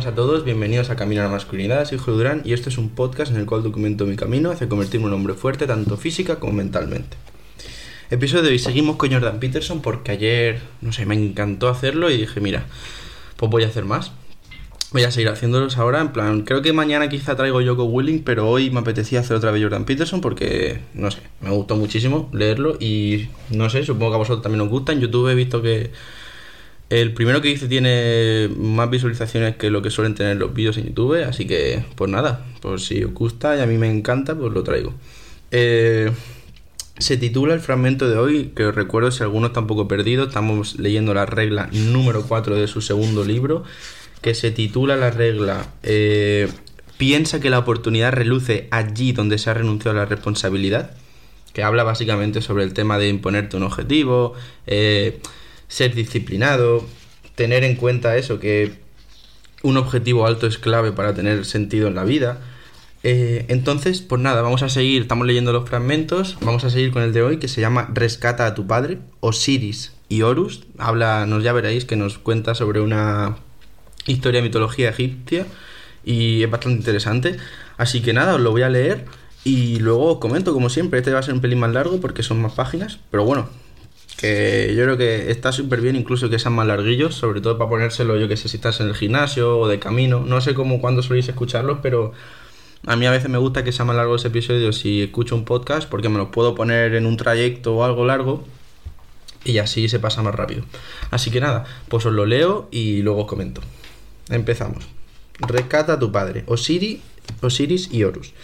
buenas a todos, bienvenidos a Camino a la Masculinidad, soy Julio Durán y este es un podcast en el cual documento mi camino hacia convertirme en un hombre fuerte tanto física como mentalmente. Episodio de hoy, seguimos con Jordan Peterson porque ayer, no sé, me encantó hacerlo y dije, mira, pues voy a hacer más. Voy a seguir haciéndolos ahora, en plan, creo que mañana quizá traigo Yoko Willing, pero hoy me apetecía hacer otra vez Jordan Peterson porque, no sé, me gustó muchísimo leerlo y, no sé, supongo que a vosotros también os gusta. En YouTube he visto que el primero que hice tiene más visualizaciones que lo que suelen tener los vídeos en YouTube, así que, pues nada, pues si os gusta y a mí me encanta, pues lo traigo. Eh, se titula el fragmento de hoy, que os recuerdo si alguno está un poco perdido, estamos leyendo la regla número 4 de su segundo libro, que se titula la regla eh, Piensa que la oportunidad reluce allí donde se ha renunciado a la responsabilidad, que habla básicamente sobre el tema de imponerte un objetivo, eh, ser disciplinado, tener en cuenta eso, que un objetivo alto es clave para tener sentido en la vida. Eh, entonces, pues nada, vamos a seguir, estamos leyendo los fragmentos, vamos a seguir con el de hoy que se llama Rescata a tu padre, Osiris y Horus. Habla, nos ya veréis que nos cuenta sobre una historia de mitología egipcia y es bastante interesante. Así que nada, os lo voy a leer y luego os comento, como siempre, este va a ser un pelín más largo porque son más páginas, pero bueno, que yo creo que está súper bien incluso que sean más larguillos, sobre todo para ponérselo, yo que sé, si estás en el gimnasio o de camino, no sé cómo cuándo soléis escucharlos, pero a mí a veces me gusta que sean más largos los episodios si escucho un podcast, porque me los puedo poner en un trayecto o algo largo y así se pasa más rápido. Así que nada, pues os lo leo y luego os comento. Empezamos. Rescata a tu padre, Osiris, Osiris y Horus.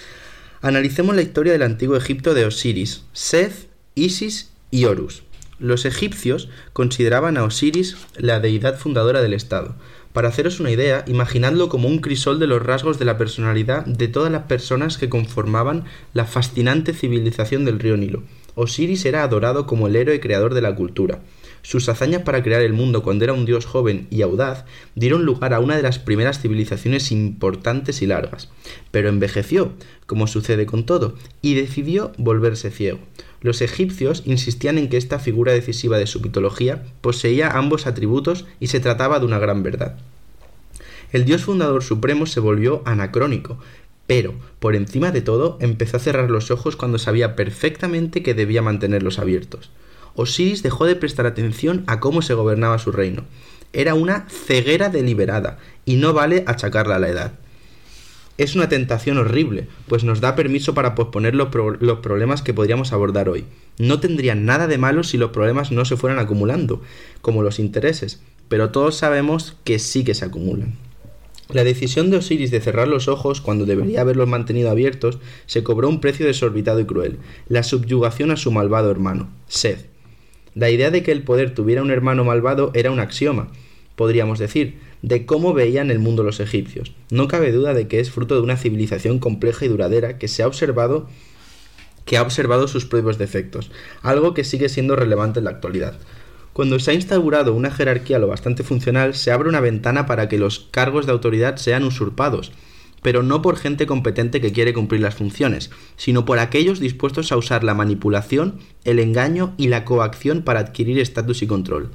Analicemos la historia del antiguo Egipto de Osiris, Seth, Isis y Horus. Los egipcios consideraban a Osiris la deidad fundadora del Estado. Para haceros una idea, imaginadlo como un crisol de los rasgos de la personalidad de todas las personas que conformaban la fascinante civilización del río Nilo. Osiris era adorado como el héroe creador de la cultura. Sus hazañas para crear el mundo cuando era un dios joven y audaz dieron lugar a una de las primeras civilizaciones importantes y largas. Pero envejeció, como sucede con todo, y decidió volverse ciego. Los egipcios insistían en que esta figura decisiva de su mitología poseía ambos atributos y se trataba de una gran verdad. El dios fundador supremo se volvió anacrónico, pero, por encima de todo, empezó a cerrar los ojos cuando sabía perfectamente que debía mantenerlos abiertos. Osiris dejó de prestar atención a cómo se gobernaba su reino. Era una ceguera deliberada, y no vale achacarla a la edad es una tentación horrible, pues nos da permiso para posponer los, problemas que podríamos abordar hoy. No tendría nada de malo si los problemas no se fueran acumulando, como los intereses, pero todos sabemos que sí que se acumulan. La decisión de Osiris de cerrar los ojos cuando debería haberlos mantenido abiertos se cobró un precio desorbitado y cruel, la subyugación a su malvado hermano, Seth. La idea de que el poder tuviera un hermano malvado era un axioma, podríamos decir, de cómo veían el mundo los egipcios. No cabe duda de que es fruto de una civilización compleja y duradera que se ha observado que ha observado sus propios defectos, algo que sigue siendo relevante en la actualidad. Cuando se ha instaurado una jerarquía lo bastante funcional, se abre una ventana para que los cargos de autoridad sean usurpados, pero no por gente competente que quiere cumplir las funciones, sino por aquellos dispuestos a usar la manipulación, el engaño y la coacción para adquirir estatus y control.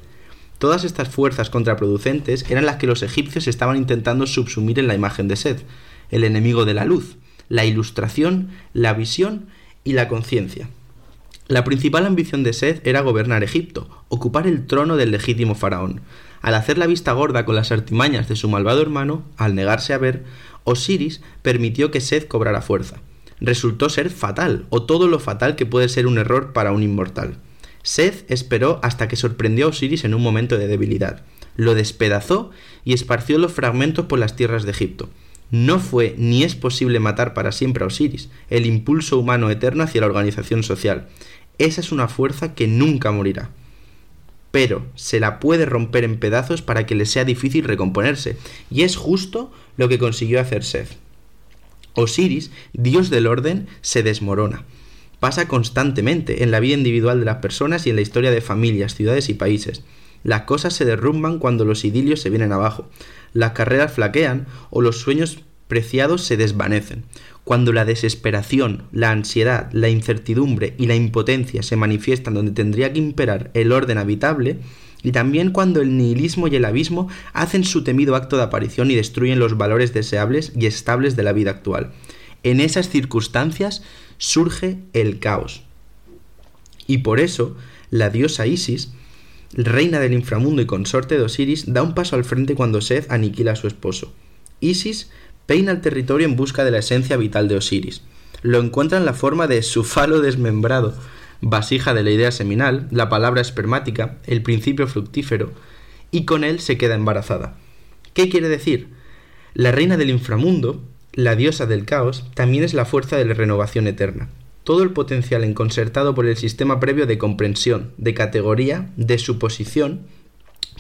Todas estas fuerzas contraproducentes eran las que los egipcios estaban intentando subsumir en la imagen de Seth, el enemigo de la luz, la ilustración, la visión y la conciencia. La principal ambición de Seth era gobernar Egipto, ocupar el trono del legítimo faraón. Al hacer la vista gorda con las artimañas de su malvado hermano, al negarse a ver, Osiris permitió que Seth cobrara fuerza. Resultó ser fatal, o todo lo fatal que puede ser un error para un inmortal. Seth esperó hasta que sorprendió a Osiris en un momento de debilidad. Lo despedazó y esparció los fragmentos por las tierras de Egipto. No fue ni es posible matar para siempre a Osiris, el impulso humano eterno hacia la organización social. Esa es una fuerza que nunca morirá. Pero se la puede romper en pedazos para que le sea difícil recomponerse, y es justo lo que consiguió hacer Seth. Osiris, dios del orden, se desmorona pasa constantemente en la vida individual de las personas y en la historia de familias, ciudades y países. Las cosas se derrumban cuando los idilios se vienen abajo, las carreras flaquean o los sueños preciados se desvanecen. Cuando la desesperación, la ansiedad, la incertidumbre y la impotencia se manifiestan donde tendría que imperar el orden habitable, y también cuando el nihilismo y el abismo hacen su temido acto de aparición y destruyen los valores deseables y estables de la vida actual. En esas circunstancias surge el caos. Y por eso, la diosa Isis, reina del inframundo y consorte de Osiris, da un paso al frente cuando Seth aniquila a su esposo. Isis peina el territorio en busca de la esencia vital de Osiris. Lo encuentra en la forma de su falo desmembrado, vasija de la idea seminal, la palabra espermática, el principio fructífero, y con él se queda embarazada. ¿Qué quiere decir? La reina del inframundo, la diosa del caos, también es la fuerza de la renovación eterna. Todo el potencial enconcertado por el sistema previo de comprensión, de categoría, de suposición,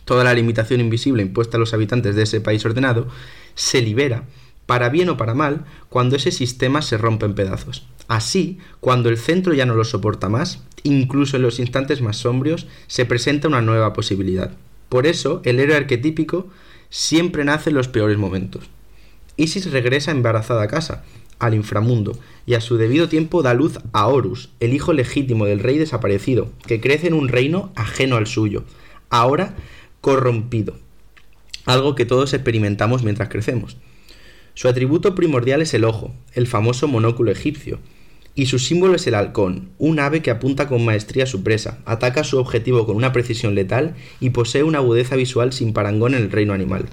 toda la limitación invisible impuesta a los habitantes de ese país ordenado, se libera, para bien o para mal, cuando ese sistema se rompe en pedazos. Así, cuando el centro ya no lo soporta más, incluso en los instantes más sombrios, se presenta una nueva posibilidad. Por eso, el héroe arquetípico siempre nace en los peores momentos. Isis regresa embarazada a casa, al inframundo, y a su debido tiempo da luz a Horus, el hijo legítimo del rey desaparecido, que crece en un reino ajeno al suyo, ahora corrompido, algo que todos experimentamos mientras crecemos. Su atributo primordial es el ojo, el famoso monóculo egipcio, y su símbolo es el halcón, un ave que apunta con maestría a su presa, ataca su objetivo con una precisión letal y posee una agudeza visual sin parangón en el reino animal.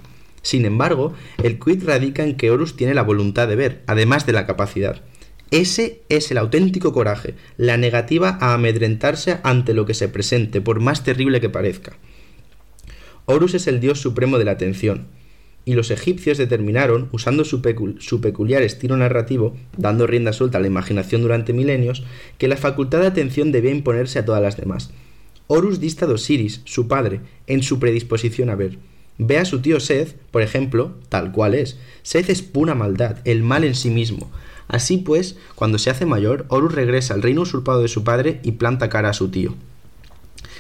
Sin embargo, el quid radica en que Horus tiene la voluntad de ver, además de la capacidad. Ese es el auténtico coraje, la negativa a amedrentarse ante lo que se presente, por más terrible que parezca. Horus es el dios supremo de la atención, y los egipcios determinaron, usando su, peculiar estilo narrativo, dando rienda suelta a la imaginación durante milenios, que la facultad de atención debía imponerse a todas las demás. Horus dista de Osiris, su padre, en su predisposición a ver. Ve a su tío Seth, por ejemplo, tal cual es. Seth es pura maldad, el mal en sí mismo. Así pues, cuando se hace mayor, Horus regresa al reino usurpado de su padre y planta cara a su tío.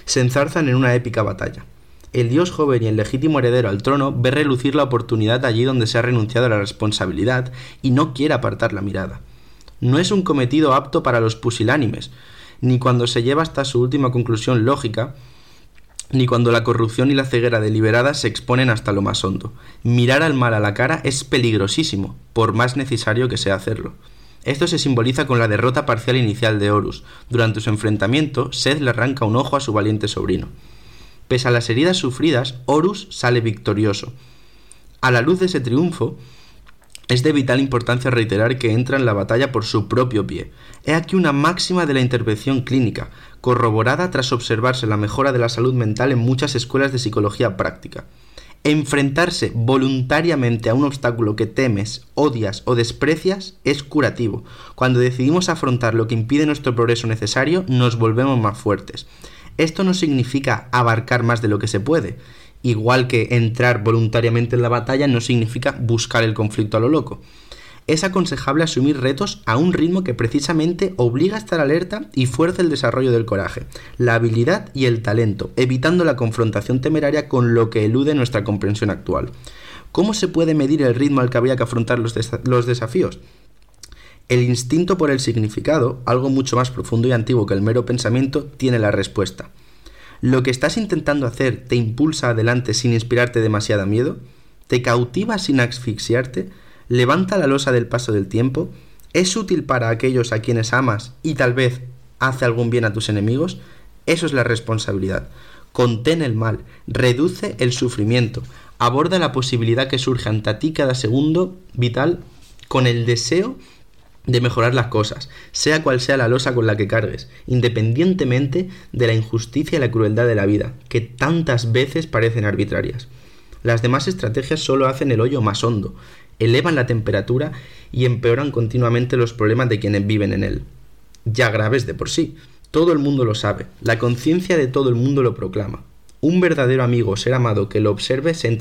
Se enzarzan en una épica batalla el dios joven y el legítimo heredero al trono ve relucir la oportunidad allí donde se ha renunciado a la responsabilidad y no quiere apartar la mirada. No es un cometido apto para los pusilánimes, ni cuando se lleva hasta su última conclusión lógica, ni cuando la corrupción y la ceguera deliberada se exponen hasta lo más hondo. Mirar al mal a la cara es peligrosísimo, por más necesario que sea hacerlo. Esto se simboliza con la derrota parcial inicial de Horus. Durante su enfrentamiento, Seth le arranca un ojo a su valiente sobrino. Pese a las heridas sufridas, Horus sale victorioso. A la luz de ese triunfo, es de vital importancia reiterar que entra en la batalla por su propio pie. He aquí una máxima de la intervención clínica, corroborada tras observarse la mejora de la salud mental en muchas escuelas de psicología práctica. Enfrentarse voluntariamente a un obstáculo que temes, odias o desprecias es curativo. Cuando decidimos afrontar lo que impide nuestro progreso necesario, nos volvemos más fuertes. Esto no significa abarcar más de lo que se puede, igual que entrar voluntariamente en la batalla no significa buscar el conflicto a lo loco. Es aconsejable asumir retos a un ritmo que precisamente obliga a estar alerta y fuerza el desarrollo del coraje, la habilidad y el talento, evitando la confrontación temeraria con lo que elude nuestra comprensión actual. ¿Cómo se puede medir el ritmo al que habría que afrontar los, los desafíos? El instinto por el significado, algo mucho más profundo y antiguo que el mero pensamiento, tiene la respuesta. ¿Lo que estás intentando hacer te impulsa adelante sin inspirarte demasiado miedo? ¿Te cautiva sin asfixiarte? ¿Levanta la losa del paso del tiempo? ¿Es útil para aquellos a quienes amas y tal vez hace algún bien a tus enemigos? Eso es la responsabilidad. Contén el mal, reduce el sufrimiento, aborda la posibilidad que surge ante ti cada segundo vital con el deseo de mejorar las cosas, sea cual sea la losa con la que cargues, independientemente de la injusticia y la crueldad de la vida, que tantas veces parecen arbitrarias. Las demás estrategias solo hacen el hoyo más hondo, elevan la temperatura y empeoran continuamente los problemas de quienes viven en él. Ya graves de por sí. Todo el mundo lo sabe, la conciencia de todo el mundo lo proclama. Un verdadero amigo ser amado que lo observe se,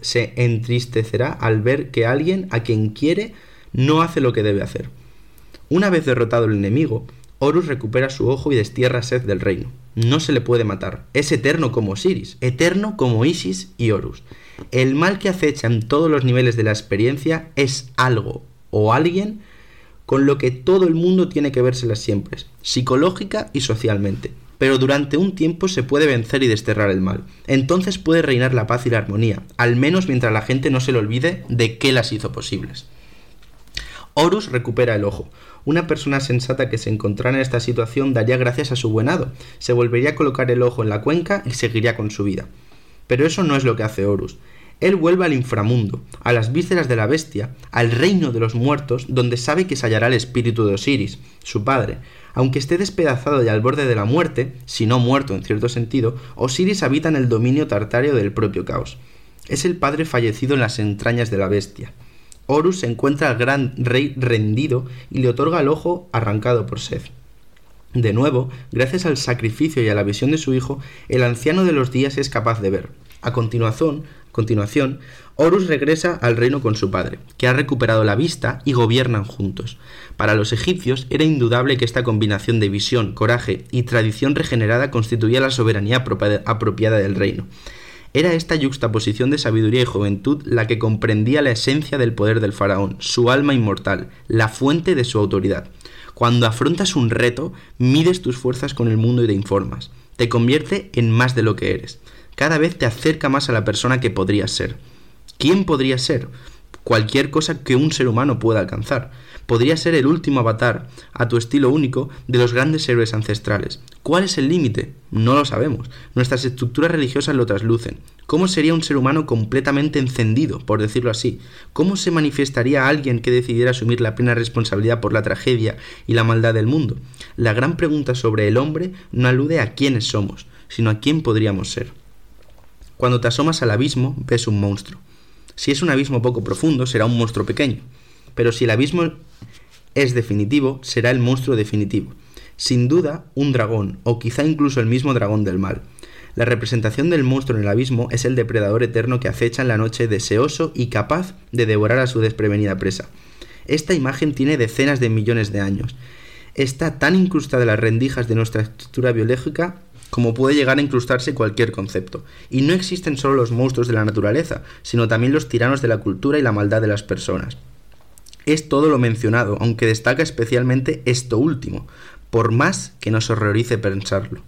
se entristecerá al ver que alguien a quien quiere no hace lo que debe hacer. Una vez derrotado el enemigo, Horus recupera su ojo y destierra Seth del reino. No se le puede matar. Es eterno como Osiris, eterno como Isis y Horus. El mal que acecha en todos los niveles de la experiencia es algo o alguien con lo que todo el mundo tiene que vérselas siempre, psicológica y socialmente. pero durante un tiempo se puede vencer y desterrar el mal. Entonces puede reinar la paz y la armonía, al menos mientras la gente no se le olvide de qué las hizo posibles. Horus recupera el ojo. Una persona sensata que se encontrara en esta situación daría gracias a su buen hado, se volvería a colocar el ojo en la cuenca y seguiría con su vida. Pero eso no es lo que hace Horus. Él vuelve al inframundo, a las vísceras de la bestia, al reino de los muertos, donde sabe que se hallará el espíritu de Osiris, su padre, aunque esté despedazado y al borde de la muerte, si no muerto en cierto sentido, Osiris habita en el dominio tartario del propio caos. Es el padre fallecido en las entrañas de la bestia. Horus encuentra al gran rey rendido y le otorga el ojo arrancado por Seth. De nuevo, gracias al sacrificio y a la visión de su hijo, el anciano de los días es capaz de ver. A continuación, continuación, Horus regresa al reino con su padre, que ha recuperado la vista y gobiernan juntos. Para los egipcios era indudable que esta combinación de visión, coraje y tradición regenerada constituía la soberanía apropiada del reino. Era esta yuxtaposición de sabiduría y juventud la que comprendía la esencia del poder del faraón, su alma inmortal, la fuente de su autoridad. Cuando afrontas un reto, mides tus fuerzas con el mundo y te informas. Te convierte en más de lo que eres. Cada vez te acerca más a la persona que podrías ser. ¿Quién podría ser? Cualquier cosa que un ser humano pueda alcanzar podría ser el último avatar, a tu estilo único, de los grandes héroes ancestrales. ¿Cuál es el límite? No lo sabemos. Nuestras estructuras religiosas lo traslucen. ¿Cómo sería un ser humano completamente encendido, por decirlo así? ¿Cómo se manifestaría alguien que decidiera asumir la plena responsabilidad por la tragedia y la maldad del mundo? La gran pregunta sobre el hombre no alude a quiénes somos, sino a quién podríamos ser. Cuando te asomas al abismo, ves un monstruo. Si es un abismo poco profundo, será un monstruo pequeño. Pero si el abismo es definitivo, será el monstruo definitivo. Sin duda, un dragón, o quizá incluso el mismo dragón del mal. La representación del monstruo en el abismo es el depredador eterno que acecha en la noche deseoso y capaz de devorar a su desprevenida presa. Esta imagen tiene decenas de millones de años. Está tan incrustada en las rendijas de nuestra estructura biológica como puede llegar a incrustarse cualquier concepto. Y no existen solo los monstruos de la naturaleza, sino también los tiranos de la cultura y la maldad de las personas es todo lo mencionado, aunque destaca especialmente esto último, por más que nos horrorice pensarlo.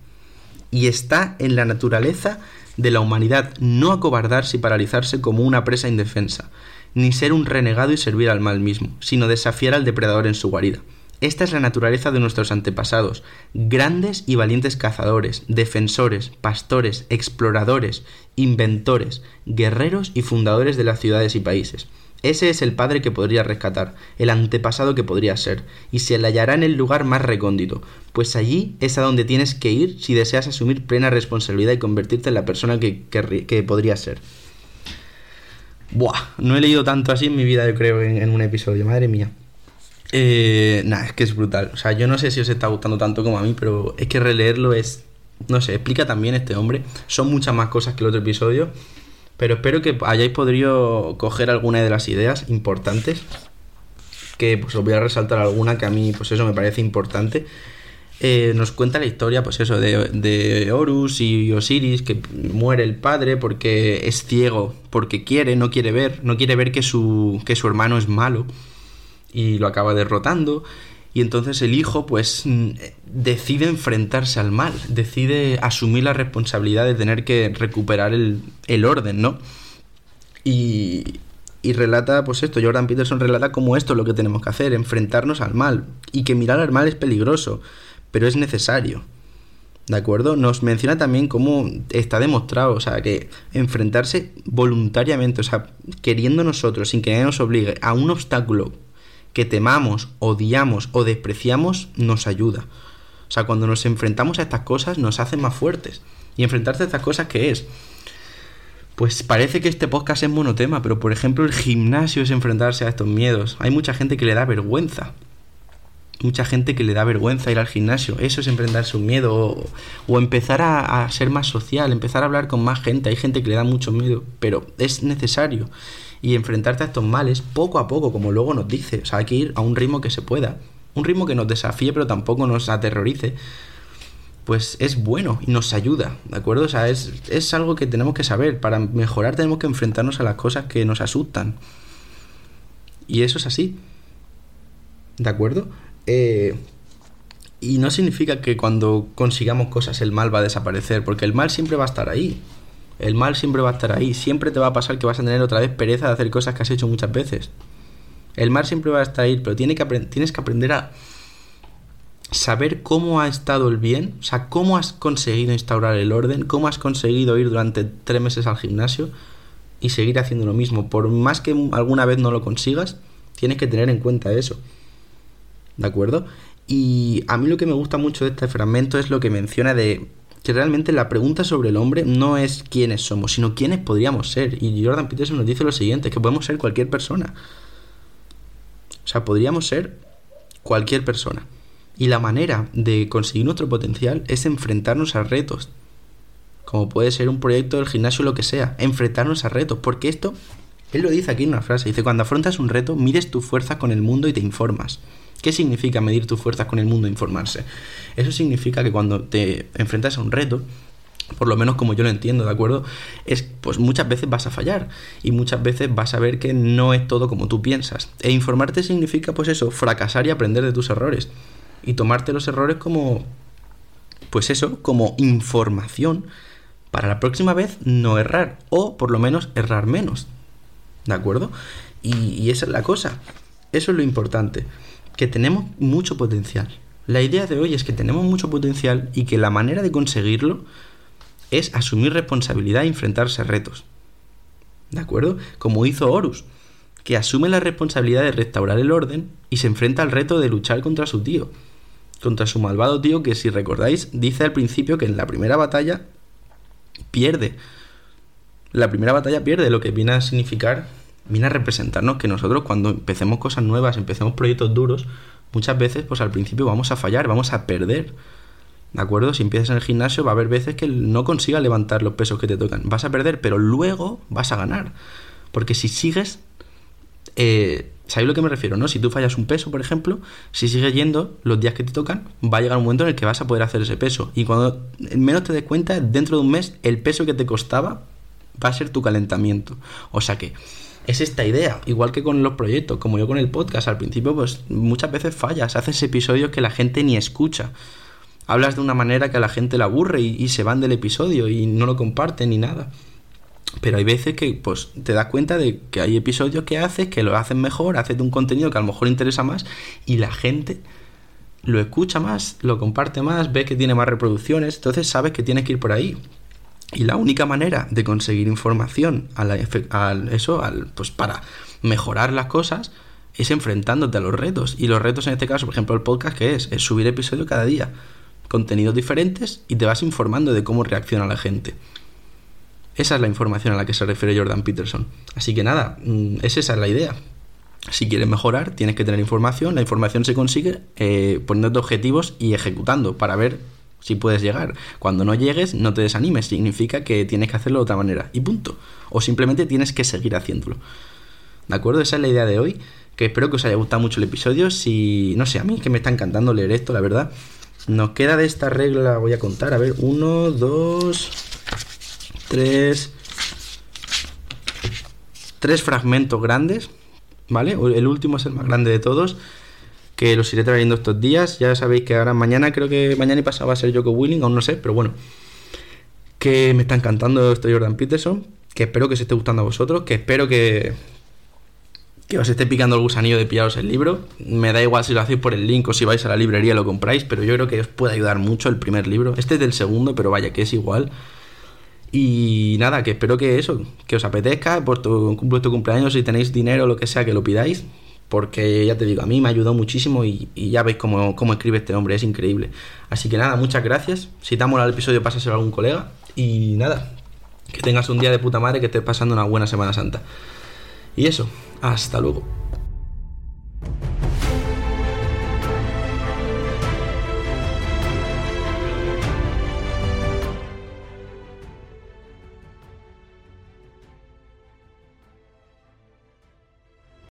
Y está en la naturaleza de la humanidad no acobardarse y paralizarse como una presa indefensa, ni ser un renegado y servir al mal mismo, sino desafiar al depredador en su guarida. Esta es la naturaleza de nuestros antepasados, grandes y valientes cazadores, defensores, pastores, exploradores, inventores, guerreros y fundadores de las ciudades y países. Ese es el padre que podría rescatar, el antepasado que podría ser, y se le hallará en el lugar más recóndito, pues allí es a donde tienes que ir si deseas asumir plena responsabilidad y convertirte en la persona que, podría ser. Buah, no he leído tanto así en mi vida, yo creo, en, un episodio, madre mía. Eh, nada, es que es brutal. O sea, yo no sé si os está gustando tanto como a mí, pero es que releerlo es. No sé, explica también este hombre. Son muchas más cosas que el otro episodio. Pero espero que hayáis podido coger alguna de las ideas importantes. Que pues os voy a resaltar alguna que a mí, pues eso me parece importante. Eh, nos cuenta la historia, pues eso, de, de, Horus y Osiris, que muere el padre porque es ciego, porque quiere, no quiere ver, no quiere ver que su, que su hermano es malo y lo acaba derrotando. Y entonces el hijo, pues, mm, decide enfrentarse al mal, decide asumir la responsabilidad de tener que recuperar el, el orden, ¿no? Y, y relata, pues esto, Jordan Peterson relata como esto es lo que tenemos que hacer, enfrentarnos al mal. Y que mirar al mal es peligroso, pero es necesario. ¿De acuerdo? Nos menciona también cómo está demostrado, o sea, que enfrentarse voluntariamente, o sea, queriendo nosotros, sin que nadie nos obligue, a un obstáculo que temamos, odiamos o despreciamos nos ayuda. O sea, cuando nos enfrentamos a estas cosas nos hacen más fuertes. Y enfrentarse a estas cosas, ¿qué es? Pues parece que este podcast es monotema, pero por ejemplo el gimnasio es enfrentarse a estos miedos. Hay mucha gente que le da vergüenza. Mucha gente que le da vergüenza ir al gimnasio. Eso es enfrentarse un miedo. O, o empezar a, ser más social, empezar a hablar con más gente. Hay gente que le da mucho miedo, pero es necesario y enfrentarte a estos males poco a poco, como luego nos dice. O sea, hay que ir a un ritmo que se pueda. Un ritmo que nos desafíe, pero tampoco nos aterrorice. Pues es bueno y nos ayuda, ¿de acuerdo? O sea, es, es algo que tenemos que saber. Para mejorar tenemos que enfrentarnos a las cosas que nos asustan. Y eso es así. ¿De acuerdo? Eh, Y no significa que cuando consigamos cosas el mal va a desaparecer, porque el mal siempre va a estar ahí. El mal siempre va a estar ahí. Siempre te va a pasar que vas a tener otra vez pereza de hacer cosas que has hecho muchas veces. El mal siempre va a estar ahí, pero tienes que aprender a saber cómo ha estado el bien, o sea, cómo has conseguido instaurar el orden, cómo has conseguido ir durante tres meses al gimnasio y seguir haciendo lo mismo. Por más que alguna vez no lo consigas, tienes que tener en cuenta eso. ¿De acuerdo? Y a mí lo que me gusta mucho de este fragmento es lo que menciona de que realmente la pregunta sobre el hombre no es quiénes somos, sino quiénes podríamos ser. Y Jordan Peterson nos dice lo siguiente, que podemos ser cualquier persona. O sea, podríamos ser cualquier persona. Y la manera de conseguir nuestro potencial es enfrentarnos a retos. Como puede ser un proyecto del gimnasio o lo que sea. Enfrentarnos a retos. Porque esto, él lo dice aquí en una frase. Dice, cuando afrontas un reto, mires tu fuerza con el mundo y te informas. ¿Qué significa medir tu fuerza con el mundo e informarse? Eso significa que cuando te enfrentas a un reto, por lo menos como yo lo entiendo, ¿de acuerdo? Es pues muchas veces vas a fallar y muchas veces vas a ver que no es todo como tú piensas. E informarte significa pues eso, fracasar y aprender de tus errores y tomarte los errores como pues eso, como información para la próxima vez no errar o por lo menos errar menos. ¿De acuerdo? Y, y esa es la cosa. Eso es lo importante que tenemos mucho potencial. La idea de hoy es que tenemos mucho potencial y que la manera de conseguirlo es asumir responsabilidad y enfrentarse a retos. ¿De acuerdo? Como hizo Horus, que asume la responsabilidad de restaurar el orden y se enfrenta al reto de luchar contra su tío. Contra su malvado tío que si recordáis dice al principio que en la primera batalla pierde. La primera batalla pierde, lo que viene a significar viene a representarnos que nosotros cuando empecemos cosas nuevas, empecemos proyectos duros, muchas veces pues al principio vamos a fallar, vamos a perder. ¿De acuerdo? Si empiezas en el gimnasio va a haber veces que no consigas levantar los pesos que te tocan. Vas a perder, pero luego vas a ganar. Porque si sigues... Eh, ¿Sabéis lo que me refiero? ¿no? Si tú fallas un peso, por ejemplo, si sigues yendo los días que te tocan, va a llegar un momento en el que vas a poder hacer ese peso. Y cuando menos te des cuenta, dentro de un mes, el peso que te costaba va a ser tu calentamiento. O sea que es esta idea, igual que con los proyectos, como yo con el podcast, al principio pues muchas veces fallas, haces episodios que la gente ni escucha. Hablas de una manera que a la gente le aburre y, se van del episodio y no lo comparten ni nada. Pero hay veces que pues te das cuenta de que hay episodios que haces que lo hacen mejor, haces de un contenido que a lo mejor interesa más y la gente lo escucha más, lo comparte más, ve que tiene más reproducciones, entonces sabes que tienes que ir por ahí. Y la única manera de conseguir información a eso, pues para mejorar las cosas, es enfrentándote a los retos. Y los retos en este caso, por ejemplo, el podcast, ¿qué es? Es subir episodio cada día. Contenidos diferentes y te vas informando de cómo reacciona la gente. Esa es la información a la que se refiere Jordan Peterson. Así que nada, mm, es esa es la idea. Si quieres mejorar, tienes que tener información. La información se consigue eh, poniéndote objetivos y ejecutando para ver si puedes llegar. Cuando no llegues, no te desanimes, significa que tienes que hacerlo de otra manera y punto. O simplemente tienes que seguir haciéndolo. ¿De acuerdo? Esa es la idea de hoy, que espero que os haya gustado mucho el episodio. Si, no sé, a mí que me está encantando leer esto, la verdad. Nos queda de esta regla, voy a contar, a ver, uno, dos, tres, tres fragmentos grandes, ¿vale? El último es el más grande de todos que los iré trayendo estos días. Ya sabéis que ahora mañana, creo que mañana y pasado va a ser Joko Willing, aún no sé, pero bueno. Que me está encantando esto Jordan Peterson. Que espero que os esté gustando a vosotros. Que espero que, que os esté picando el gusanillo de pillaros el libro. Me da igual si lo hacéis por el link o si vais a la librería y lo compráis, pero yo creo que os puede ayudar mucho el primer libro. Este es del segundo, pero vaya que es igual. Y nada, que espero que eso, que os apetezca, por tu, vuestro cumpleaños, si tenéis dinero o lo que sea, que lo pidáis porque ya te digo, a mí me ayudó muchísimo y, ya veis cómo, escribe este hombre, es increíble. Así que nada, muchas gracias. Si te ha el episodio, pásaselo a algún colega. Y nada, que tengas un día de puta madre, que estés pasando una buena Semana Santa. Y eso, hasta luego.